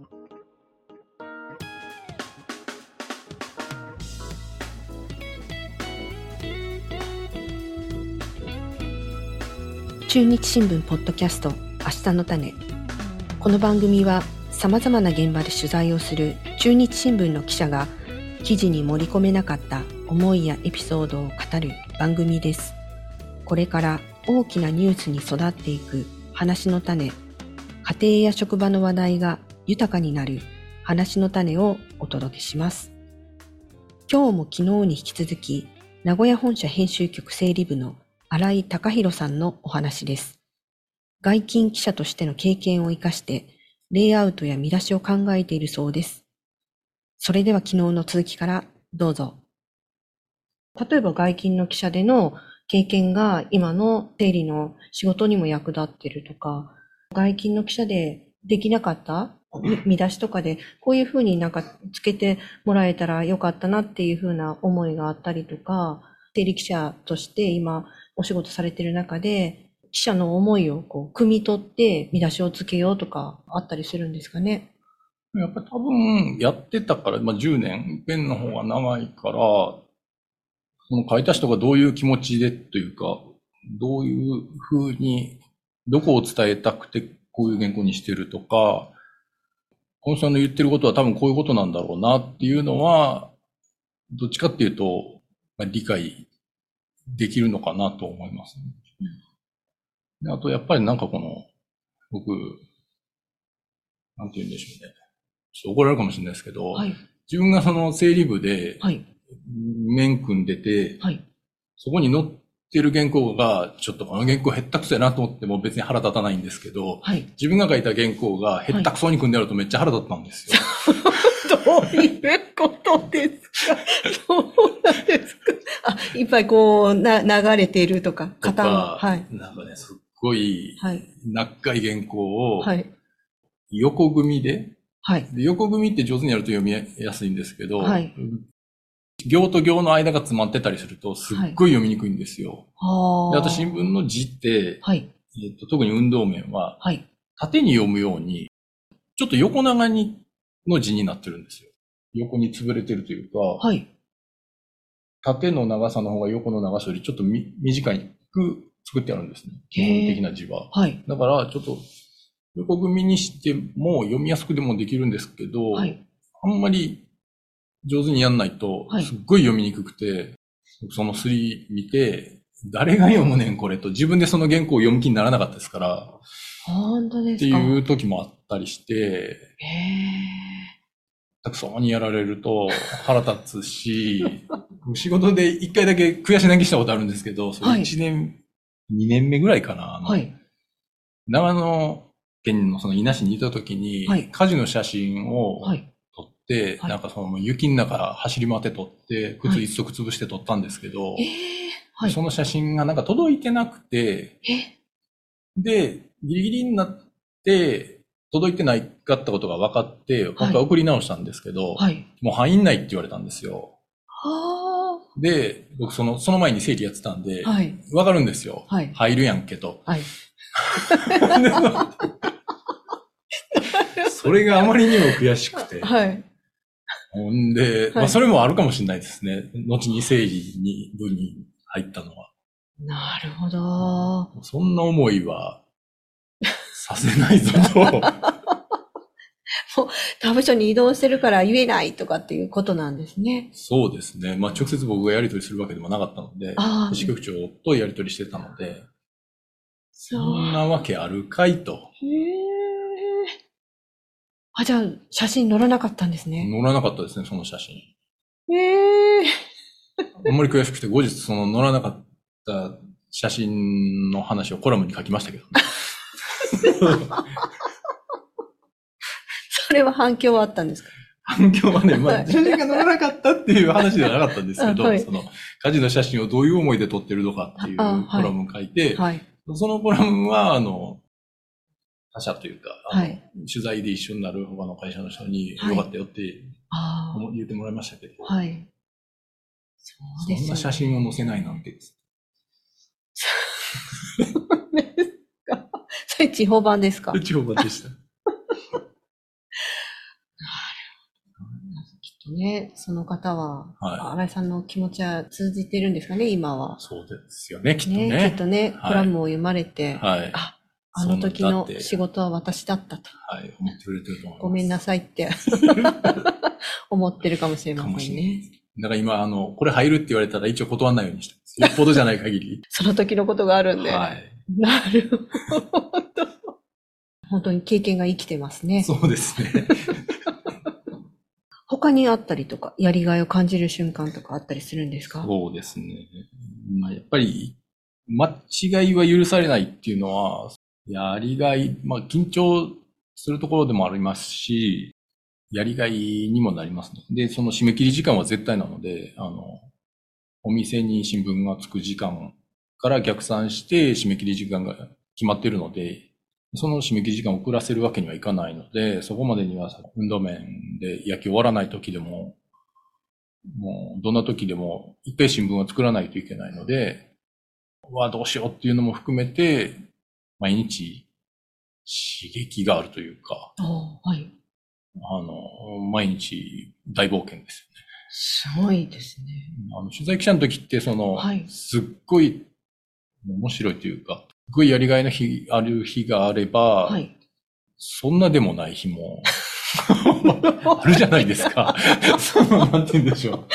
中日新聞ポッドキャスト明日の種。この番組はさまざまな現場で取材をする中日新聞の記者が記事に盛り込めなかった思いやエピソードを語る番組です。これから大きなニュースに育っていく話の種。家庭や職場の話題が豊かになる話の種をお届けします今日も昨日に引き続き名古屋本社編集局整理部の新井隆弘さんのお話です。外勤記者としての経験を活かして、レイアウトや見出しを考えているそうです。それでは昨日の続きからどうぞ。例えば外勤の記者での経験が今の整理の仕事にも役立ってるとか、外勤の記者でできなかった見出しとかで、こういうふうになんかつけてもらえたらよかったなっていうふうな思いがあったりとか、整理記者として今お仕事されてる中で、記者の思いをこう、汲み取って見出しをつけようとかあったりするんですかね？やっぱり多分やってたから、まあ10年、ペンの方が長いから、その書いた人がどういう気持ちでというか、どういうふうに、どこを伝えたくてこういう原稿にしてるとか、この人の言ってることは多分こういうことなんだろうなっていうのは、どっちかっていうと、まあ、理解できるのかなと思いますね。うん、あと、やっぱりなんかこの、僕、なんて言うんでしょうね。ちょっと怒られるかもしれないですけど、はい、自分がその整理部で、面組んでて、はい、そこに載ってる原稿が、ちょっとこの原稿へったくそやなと思っても別に腹立たないんですけど、はい、自分が書いた原稿がへったくそに組んであるとめっちゃ腹立ったんですよ。どういうことですか？そうなんですか？あ、いっぱいこう、な、流れているとか、型の。はい。なんかね、すっごい、はい。長い原稿を、はい。横組みで、はい。で横組みって上手にやると読みやすいんですけど、はい。行と行の間が詰まってたりすると、すっごい読みにくいんですよ。はい、であと新聞の字って、はい。えっと、特に運動面は、はい。縦に読むように、ちょっと横長にの字になってるんですよ。横に潰れてるというか、はい。縦の長さの方が横の長さよりちょっとみ短く作ってあるんですね。基本的な字は。はい。だから、ちょっと横組みにしても読みやすくでもできるんですけど、はい。あんまり上手にやんないと、すっごい読みにくくて、はい、そのスリー見て、誰が読むねんこれと、自分でその原稿を読む気にならなかったですから、本当ですか。っていう時もあったりして、へたくさんにやられると腹立つし、仕事で一回だけ悔し泣きしたことあるんですけど、それ1年、二、はい、年目ぐらいかな。はい、長野県のその稲市にいた時に、はい、火事の写真を撮って、はい、なんかその雪の中走り回って撮って、靴一足潰して撮ったんですけど、はい、その写真がなんか届いてなくて、で、ギリギリになって、届いてないかったことが分かって、本当は送り直したんですけど、はい、もう入んないって言われたんですよ。はで、僕その、その前に整理やってたんで、はい、分かるんですよ。はい、入るやんけと。はい、それがあまりにも悔しくて。はい、ほんで、まあそれもあるかもしれないですね。後に整理に、部に入ったのは。なるほど。そんな思いはさせないぞと。もう、他部署に移動してるから言えないとかっていうことなんですね。そうですね。まあ、直接僕がやり取りするわけでもなかったので、支局長とやり取りしてたので、そんなわけあるかいと。へあ、じゃあ、写真載らなかったんですね。載らなかったですね、その写真。へえ。あんまり悔しくて、後日その載らなかった写真の話をコラムに書きましたけど、ね。それは反響はあったんですか？反響はね、まあ、写真が載らなかったっていう話ではなかったんですけど、はい、その、火事の写真をどういう思いで撮ってるのかっていうコラムを書いて、はい、そのコラムは、あの、他社というか、はい、取材で一緒になる他の会社の人に、よかったよって言ってもらいましたけど、はい、そうそんな写真を載せないなんてです。それ地方版ですか？地方版でした。とね、その方は、はい、新井さんの気持ちは通じてるんですかね、今は。そうですよね、きっとね。ねきっとね、コラムを読まれて、はい、あ、あの時の仕事は私だったと。はい、思ってくれてると思います。ごめんなさいって 思ってるかもしれませんね。だから今、あの、これ入るって言われたら一応断らないようにしてます。よっぽどじゃない限り。その時のことがあるんで。はい。なるほど。本当に経験が生きてますね。そうですね。他にあったりとか、やりがいを感じる瞬間とかあったりするんですか？そうですね。まあ、やっぱり、間違いは許されないっていうのは、やりがい、まあ、緊張するところでもありますし、やりがいにもなりますね。で、その締め切り時間は絶対なので、あの、お店に新聞がつく時間から逆算して締め切り時間が決まっているので、その締め切り時間を遅らせるわけにはいかないので、そこまでには運動面で焼き終わらない時でも、もうどんな時でも一回新聞を作らないといけないので、わ、どうしようっていうのも含めて、毎日刺激があるというか、はい。あの、毎日大冒険ですよね。すごいですね。あの取材記者の時って、その、はい、すっごい面白いというか、すごいやりがいの日、ある日があれば、はい、そんなでもない日も あるじゃないですか。その、なんて言うんでしょう。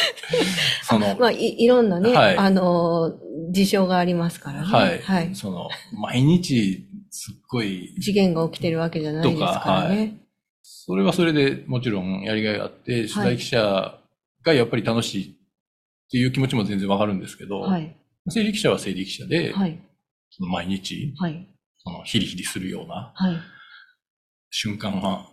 その、まあい、いろんなね、はい、あの、事象がありますからね。はい。はい、その、毎日、すっごい。事件が起きてるわけじゃないですからね。はい、それはそれでもちろんやりがいがあって、取材記者がやっぱり楽しいっていう気持ちも全然わかるんですけど、はい、生理記者は生理記者で、はい、その毎日、はい、そのヒリヒリするような瞬間は、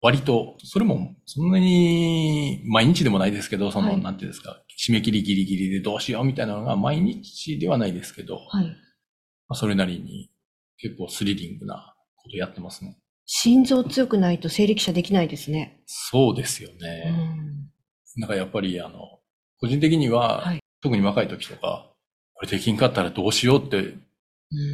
割と、それもそんなに毎日でもないですけど、その、はい、なんていうんですか、締め切りギリギリでどうしようみたいなのが毎日ではないですけど、はい、まあ、それなりに結構スリリングなことやってますね。心臓強くないと生理記者できないですね。そうですよね。うん、なんかやっぱりあの、個人的には、はい、特に若い時とか、これできんかったらどうしようって、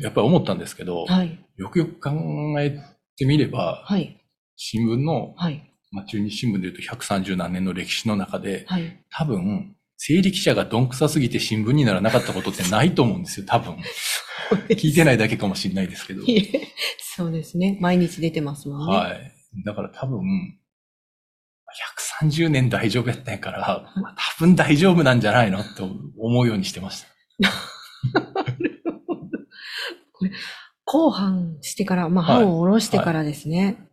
やっぱり思ったんですけど、うんはい、よくよく考えてみれば、はい、新聞の、はい、まあ、中日新聞で言うと130何年の歴史の中で、はい、多分、生理記者がどんくさすぎて新聞にならなかったことってないと思うんですよ、多分。聞いてないだけかもしれないですけど。そうですね。毎日出てますもんね。はい。だから多分、130年大丈夫やったんやから、まあ、多分大丈夫なんじゃないのって思うようにしてました。これ、後半してから、まあ、歯を下ろしてからですね。はい、あ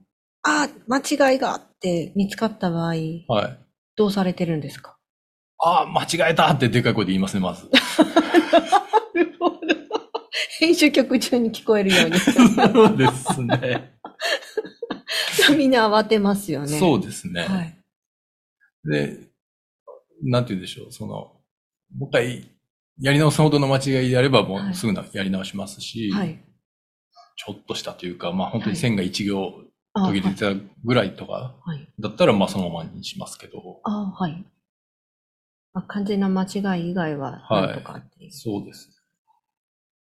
あ、間違いがあって見つかった場合、はい、どうされてるんですか？ああ、間違えたってでかい声で言いますね、まず。なるほど。編集局中に聞こえるように。そうですね。みんな慌てますよね。そうですね。はい、で、なんて言うんでしょう、その、もう一回やり直すほどの間違いであればもうすぐな、やり直しますし、はい、ちょっとしたというか、まあ本当に線が一行途切れてたぐらいとか、だったらまあそのままにしますけど。ああ、はい。まあ、完全な間違い以外はなんとかっていう。はい、そうです。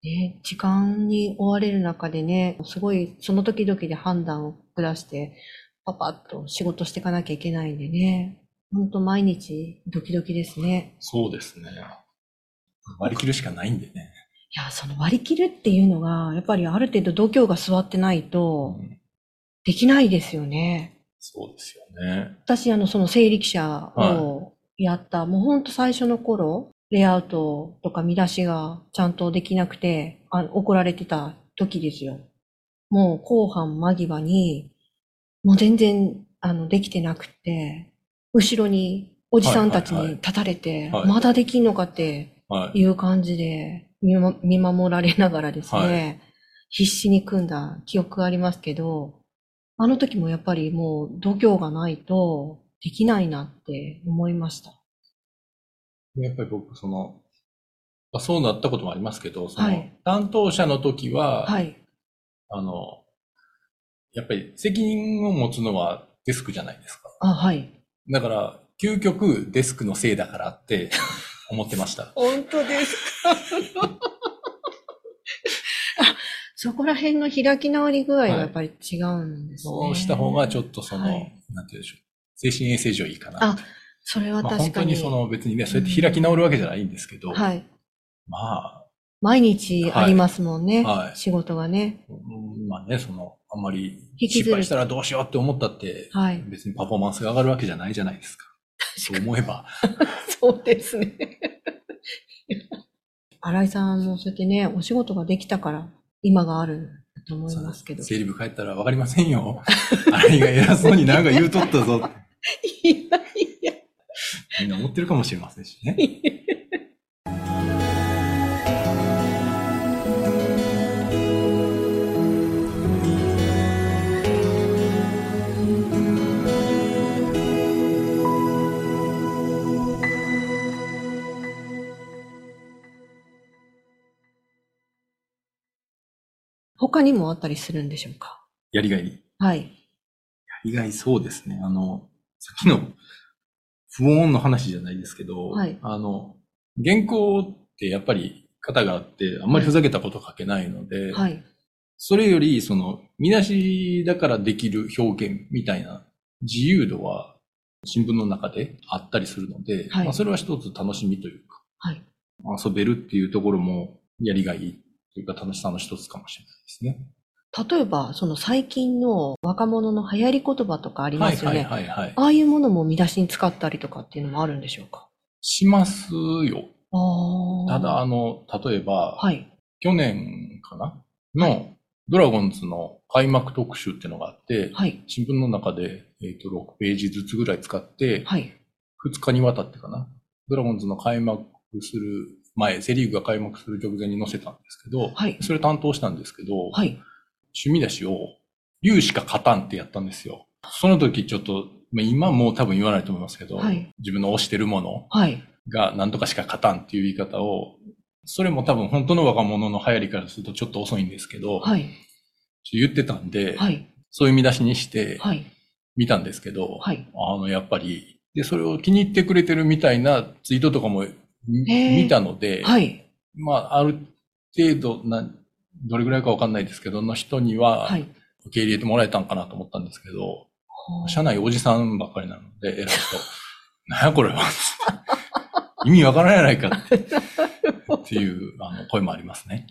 ね、時間に追われる中でね、すごいその時々で判断を下して、パパッと仕事していかなきゃいけないんでね、本当毎日ドキドキですね。そうですね。割り切るしかないんでね。いや、その割り切るっていうのが、やっぱりある程度度胸が座ってないと、できないですよね。うん、そうですよね。私、あの、その生理記者をやった、はい、もうほんと最初の頃、レイアウトとか見出しがちゃんとできなくて、あ怒られてた時ですよ。もう後半間際に、もう全然、あの、できてなくて、後ろにおじさんたちに立たれて、まだできんのかっていう感じで見守られながらですね、はい、必死に組んだ記憶がありますけど、あの時もやっぱりもう度胸がないとできないなって思いました。やっぱり僕、その、そうなったこともありますけど、その、担当者の時は、はい、あの、やっぱり責任を持つのはデスクじゃないですか。あ、はい。だから、究極デスクのせいだからって思ってました。本当ですか？そこら辺の開き直り具合がやっぱり違うんですね。そうした方がちょっとその、はい、なんて言うんでしょう。精神衛生上いいかな。あ、それは確かに。まあ、本当にその別にね、そうやって開き直るわけじゃないんですけど、はい。まあ。毎日ありますもんね。はい。仕事がね。まあね、その、あんまり失敗したらどうしようって思ったって、はい。別にパフォーマンスが上がるわけじゃないじゃないですか。そう思えば。そうですね。新井さんもそうやってね、お仕事ができたから、今があると思いますけど。整理部帰ったらわかりませんよ。新井が偉そうになんか言うとったぞ。いやいや。みんな思ってるかもしれませんしね。他にもあったりするんでしょうか？やりがいはい。やりがいそうですね。あの、さっきの不穏の話じゃないですけど、はい、あの、原稿ってやっぱり型があって、あんまりふざけたこと書けないので、はい、それより、その、見出しだからできる表現みたいな自由度は新聞の中であったりするので、はい、まあ、それは一つ楽しみというか、はい、遊べるっていうところもやりがいというか楽しさの一つかもしれないですね。例えば、その最近の若者の流行り言葉とかありますよね。はいはいはい、はい、ああいうものも見出しに使ったりとかっていうのもあるんでしょうか？しますよ。ただ、あの、例えば、はい、去年かな？の、ドラゴンズの開幕特集っていうのがあって、はい、新聞の中で、えーと、6ページずつぐらい使って、はい、2日にわたってかな、ドラゴンズの開幕する前、セリーグが開幕する直前に載せたんですけど、はい、それ担当したんですけど、はい、趣味出しを、竜しか勝たんってやったんですよ。その時ちょっと、まあ、今もう多分言わないと思いますけど、はい、自分の推してるものが何とかしか勝たんっていう言い方を、それも多分本当の若者の流行りからするとちょっと遅いんですけど、はい、言ってたんで、はい、そういう見出しにして見たんですけど、はい、あの、やっぱり、で、それを気に入ってくれてるみたいなツイートとかも見たので、はい。まあ、ある程度な、どれぐらいかわかんないですけど、の人には、受け入れてもらえたんかなと思ったんですけど、はい、社内おじさんばっかりなので、偉い人、なんやこれは。意味わからないやないかっていうあの声もありますね。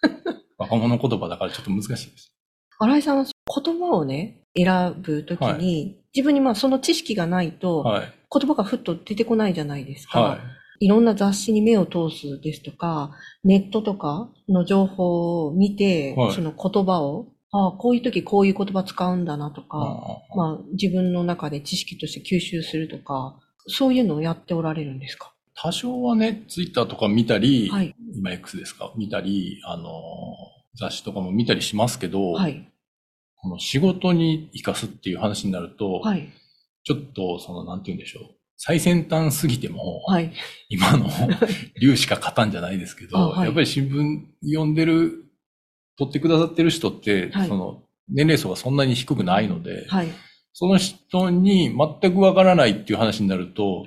若者言葉だからちょっと難しいです。新井さんは言葉をね、選ぶときに、はい、自分にまあその知識がないと、はい、言葉がふっと出てこないじゃないですか。はいいろんな雑誌に目を通すですとか、ネットとかの情報を見て、はい、その言葉を、ああ、こういう時こういう言葉使うんだなとか、まあ自分の中で知識として吸収するとか、そういうのをやっておられるんですか？多少はね、ツイッターとか見たり、はい、今 X ですか？見たり、あの、雑誌とかも見たりしますけど、はい、この仕事に生かすっていう話になると、はい、ちょっとその、なんて言うんでしょう。最先端すぎても、はい、今の竜しか勝たんじゃないですけど、はい、やっぱり新聞読んでる、取ってくださってる人って、はい、その年齢層がそんなに低くないので、はい、その人に全くわからないっていう話になると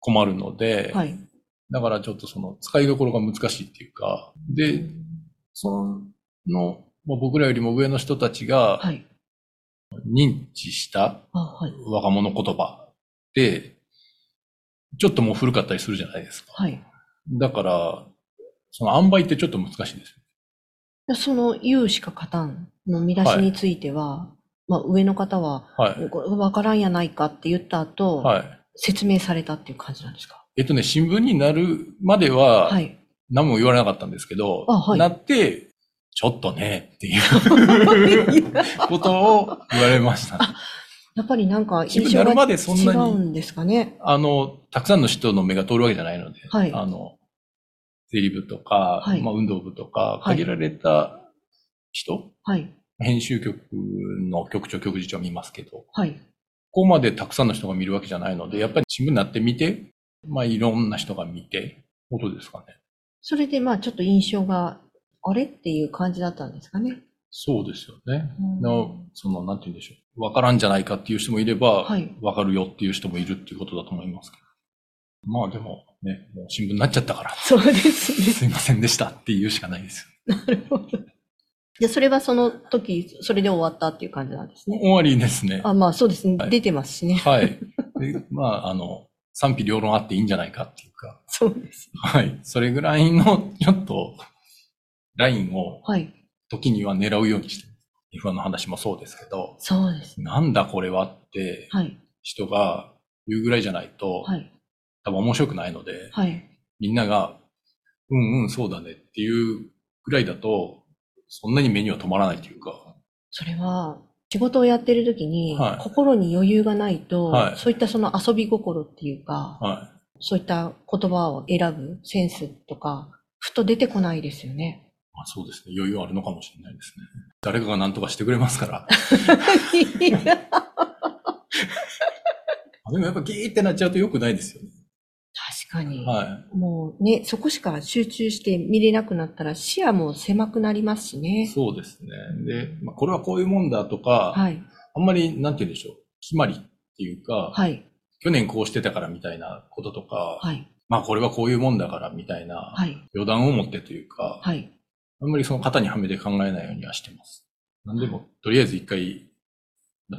困るので、はい、だからちょっとその使いどころが難しいっていうか、で、その、僕らよりも上の人たちが認知した若者言葉って、ちょっともう古かったりするじゃないですか。はい。だから、その塩梅ってちょっと難しいですその、有しか勝たんの見出しについては、はい、まあ上の方は、はい。わからんやないかって言った後、はい。説明されたっていう感じなんですか？えっとね、新聞になるまでは、はい。何も言われなかったんですけど、あはい、なって、ちょっとね、っていう ことを言われました、ね。やっぱりなんか印象が違うんですかね？あの、たくさんの人の目が通るわけじゃないので、はい、あの、税理部とか、はい、まあ、運動部とか、限られた人、はい、編集局の局長、局次長見ますけど、はい、ここまでたくさんの人が見るわけじゃないので、やっぱり新聞になってみて、まあ、いろんな人が見て、ことですかね。それで、まあ、ちょっと印象が、あれっていう感じだったんですかね。そうですよね。のその、なんて言うんでしょう。わからんじゃないかっていう人もいれば、はい、わかるよっていう人もいるっていうことだと思いますけど。まあでもね、もう新聞になっちゃったから。そうですね。すいませんでしたっていうしかないですよ。なるほど。じゃそれはその時、それで終わったっていう感じなんですね。終わりですね。あ、まあそうですね。はい、出てますしね。はい。でまあ、あの、賛否両論あっていいんじゃないかっていうか。そうです。はい。それぐらいの、ちょっと、ラインを、はい。時には狙うようにして F1 の話もそうですけど、そうです。なんだこれはって、はい。人が言うぐらいじゃないと、はい。多分面白くないので、はい。みんなが、うんうん、そうだねっていうぐらいだと、そんなに目には止まらないというか。それは、仕事をやってる時に、はい、心に余裕がないと、はい、そういったその遊び心っていうか、はい、そういった言葉を選ぶセンスとか、ふと出てこないですよね。まあ、そうですね。余裕あるのかもしれないですね。誰かが何とかしてくれますから。でもやっぱギーってなっちゃうと良くないですよね。確かに。はい。もうね、そこしか集中して見れなくなったら視野も狭くなりますしね。そうですね。で、まあ、これはこういうもんだとか、はい。あんまり、なんて言うんでしょう。決まりっていうか、はい。去年こうしてたからみたいなこととか、はい。まあこれはこういうもんだからみたいな、はい。予断を持ってというか、はい。あんまりその型にはめて考えないようにはしてます。なんでも、とりあえず一回、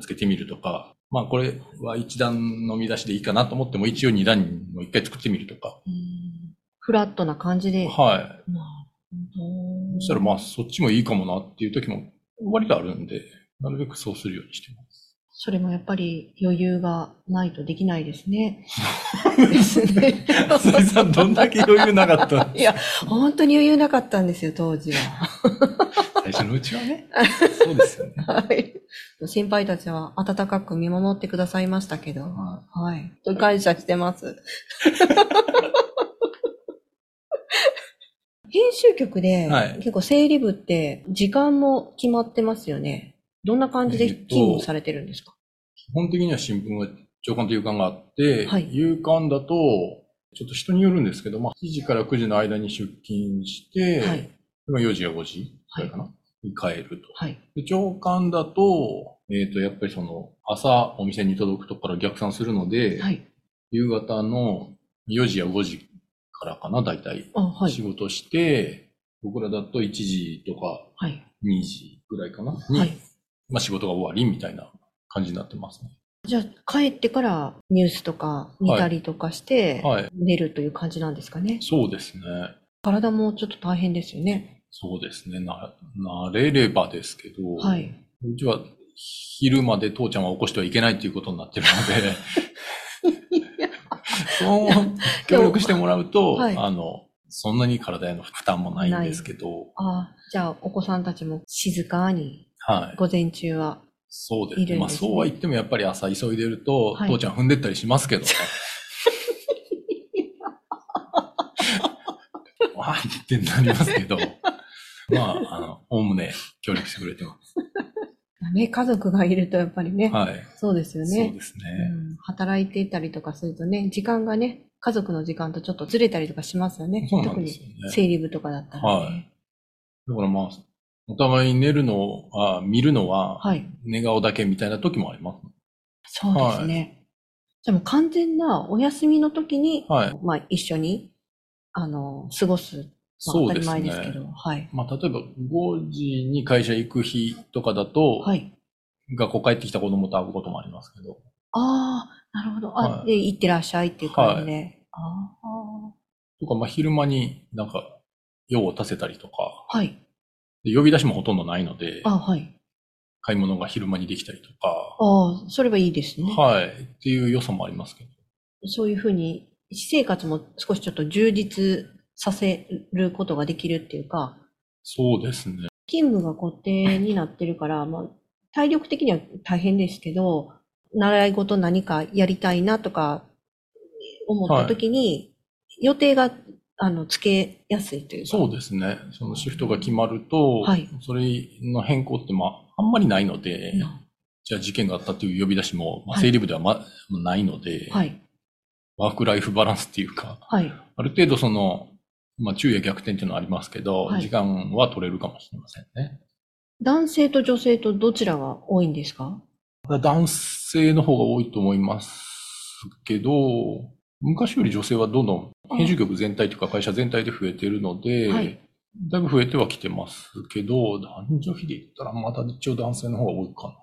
つけてみるとか、まあこれは一段の見出しでいいかなと思っても一応二段も一回作ってみるとか。フラットな感じで。はい。まあ、そしたらまあそっちもいいかもなっていう時も割とあるんで、なるべくそうするようにしてます。それもやっぱり余裕がないとできないですね。ですね。さん、どんだけ余裕なかったんですか？いや、本当に余裕なかったんですよ、当時は。のうちはね。そうですよね。はい。先輩たちは温かく見守ってくださいましたけど、はい。はい、感謝してます。編集局で、結構整理部って時間も決まってますよね。どんな感じで勤務されてるんですか、基本的には新聞は朝刊と夕刊があって、はい、夕刊だと、ちょっと人によるんですけど、まあ、7時から9時の間に出勤して、はい、4時や5時くらいかな、はい、に帰ると。はい、で朝刊だと、えっ、ー、と、やっぱりその、朝お店に届くとこから逆算するので、はい、夕方の4時や5時からかな、大体。はい、仕事して、僕らだと1時とか2時ぐらいかな、はい、まあ仕事が終わりみたいな感じになってますね。じゃあ帰ってからニュースとか見たりとかして、寝るという感じなんですかね、はいはい、そうですね。体もちょっと大変ですよね。そうですね。な、慣れればですけど、はい。うちは昼まで父ちゃんは起こしてはいけないということになってるので、そう協力してもらうと、はい、あの、そんなに体への負担もないんですけど。ああ、じゃあお子さんたちも静かにはい。午前中は。そうですね。まあそうは言ってもやっぱり朝急いでると、はい、父ちゃん踏んでったりしますけどね。わーってなりますけど、まあ、あの、おおむね協力してくれてます。ね、家族がいるとやっぱりね。はい。そうですよね。そうですね、うん。働いていたりとかするとね、時間がね、家族の時間とちょっとずれたりとかしますよね。そうなんですよね。特に整理部とかだったら、ね、はい。だからまあ、お互い寝るの、あ見るのは、寝顔だけみたいな時もあります。そうですね。はい、じゃもう完全なお休みの時に、はい、まあ一緒に、あの、過ごす。まあ、当たり前ですけど。ね、はい。まあ例えば5時に会社行く日とかだと、はい。学校帰ってきた子供と会うこともありますけど。ああ、なるほど。あ、はい、で、行ってらっしゃいっていう感じで。はい、ああ。とか、まあ昼間になんか用を足せたりとか。はい。で呼び出しもほとんどないので、あ、はい。買い物が昼間にできたりとか。ああ、それはいいですね。はい。っていう良さもありますけど。そういうふうに、私生活も少しちょっと充実させることができるっていうか。そうですね。勤務が固定になってるから、まあ、体力的には大変ですけど、習い事何かやりたいなとか思った時に、予定があの、つけやすいというか。そうですね。そのシフトが決まると、はい、それの変更ってまあ、あんまりないので、うん、じゃあ事件があったという呼び出しも、まあ、整理部ではま、はい、ないので、はい、ワークライフバランスっていうか、はい、ある程度その、まあ、昼夜逆転っていうのはありますけど、はい、時間は取れるかもしれませんね。男性と女性とどちらが多いんですか？男性の方が多いと思いますけど、昔より女性はどんどん編集局全体というか会社全体で増えているので、はい、だいぶ増えてはきてますけど、男女比で言ったらまた一応男性の方が多いかな。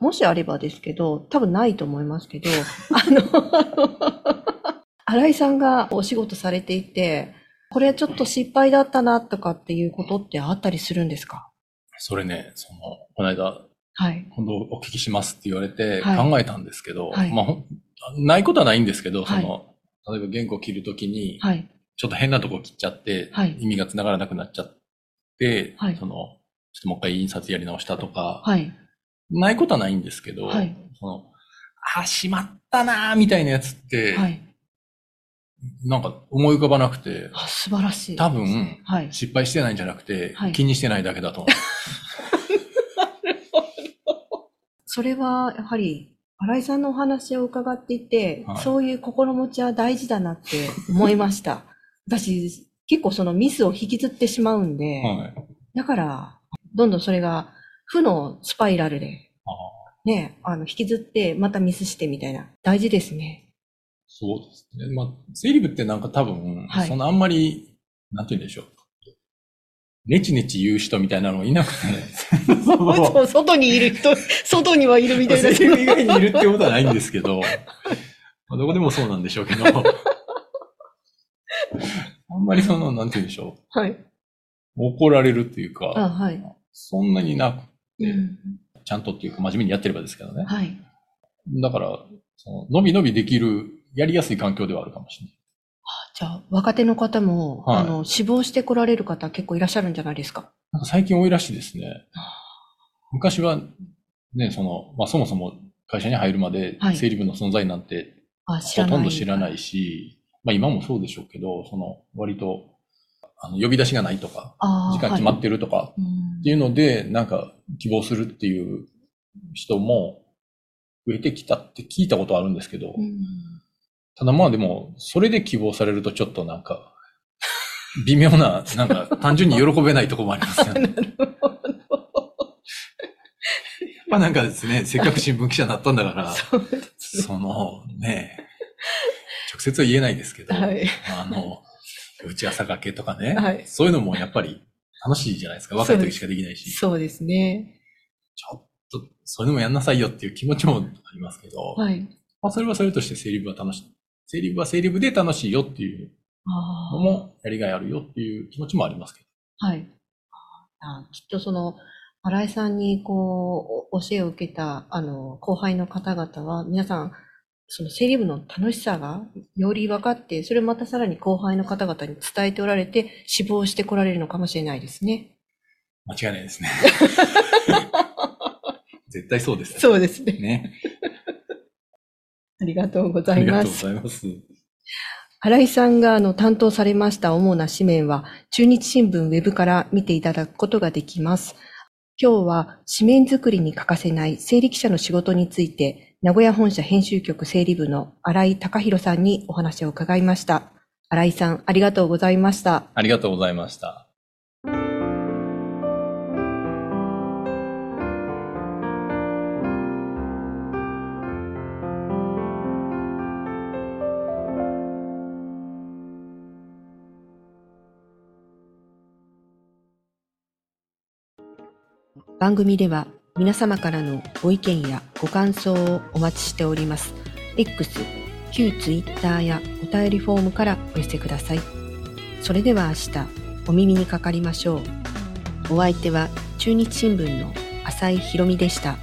もしあればですけど、多分ないと思いますけど、あの、新井さんがお仕事されていて、これちょっと失敗だったなとかっていうことってあったりするんですか？それね、その、この間、はい。今度お聞きしますって言われて考えたんですけど、はい、まあ、ないことはないんですけど、その、例えば原稿を切るときに、はい。ちょっと変なとこ切っちゃって、はい。意味が繋がらなくなっちゃって、はい。その、ちょっともう一回印刷やり直したとか、はい。ないことはないんですけど、はい。その、あ、しまったなーみたいなやつって、はい。なんか思い浮かばなくて。あ、素晴らしい。多分、はい、失敗してないんじゃなくて、はい、気にしてないだけだと 思う。それは、やはり、新井さんのお話を伺っていて、はい、そういう心持ちは大事だなって思いました。私、結構そのミスを引きずってしまうんで、はい、だから、どんどんそれが負のスパイラルで、ね、あの、引きずってまたミスしてみたいな、大事ですね。そうですね。まあ、整理部ってなんか多分、はい、そのあんまり、なんて言うんでしょう。ネチネチ言う人みたいなのいなくて。そう外にいる人、外にはいるみたいな。整理以外にいるってことはないんですけど、まあ、どこでもそうなんでしょうけど、あんまりその、なんて言うんでしょう。はい。怒られるっていうか、あはい、そんなになくて、うん、ちゃんとっていうか真面目にやってればですけどね。はい。だから、その、伸び伸びできるやりやすい環境ではあるかもしれない。じゃあ、若手の方も、はい、あの、死亡して来られる方結構いらっしゃるんじゃないですか？なんか最近多いらしいですね。昔は、ね、その、まあ、そもそも会社に入るまで、整理部の存在なんて、ほとんど知らないし、まあ今もそうでしょうけど、その、割と、あの、呼び出しがないとか、時間決まってるとか、っていうので、なんか、希望するっていう人も増えてきたって聞いたことあるんですけど、うんただまあでも、それで希望されるとちょっとなんか、微妙な、なんか単純に喜べないところもありますよね。なるほど。まあなんかですね、せっかく新聞記者になったんだから、そね、そのね、直接は言えないですけど、はい、あの、打ち朝掛けとかね、はい、そういうのもやっぱり楽しいじゃないですか。若い時しかできないし。そうですね。ちょっと、そういうのもやんなさいよっていう気持ちもありますけど、はい。まあそれはそれとして整理部は楽し整理部は整理部で楽しいよっていうのもやりがいあるよっていう気持ちもありますけど。はい。あきっとその、新井さんにこう、教えを受けた、あの、後輩の方々は、皆さん、その整理部の楽しさがより分かって、それをまたさらに後輩の方々に伝えておられて、死亡してこられるのかもしれないですね。間違いないですね。絶対そうです、ね。そうですね。ね。ありがとうございます。ありがとうございます。新井さんがあの担当されました主な紙面は、中日新聞ウェブから見ていただくことができます。今日は紙面作りに欠かせない整理記者の仕事について、名古屋本社編集局整理部の新井隆弘さんにお話を伺いました。新井さん、ありがとうございました。ありがとうございました。番組では皆様からのご意見やご感想をお待ちしております。X、旧 Twitter やお便りフォームからお寄せください。それでは明日お耳にかかりましょう。お相手は中日新聞の浅井博美でした。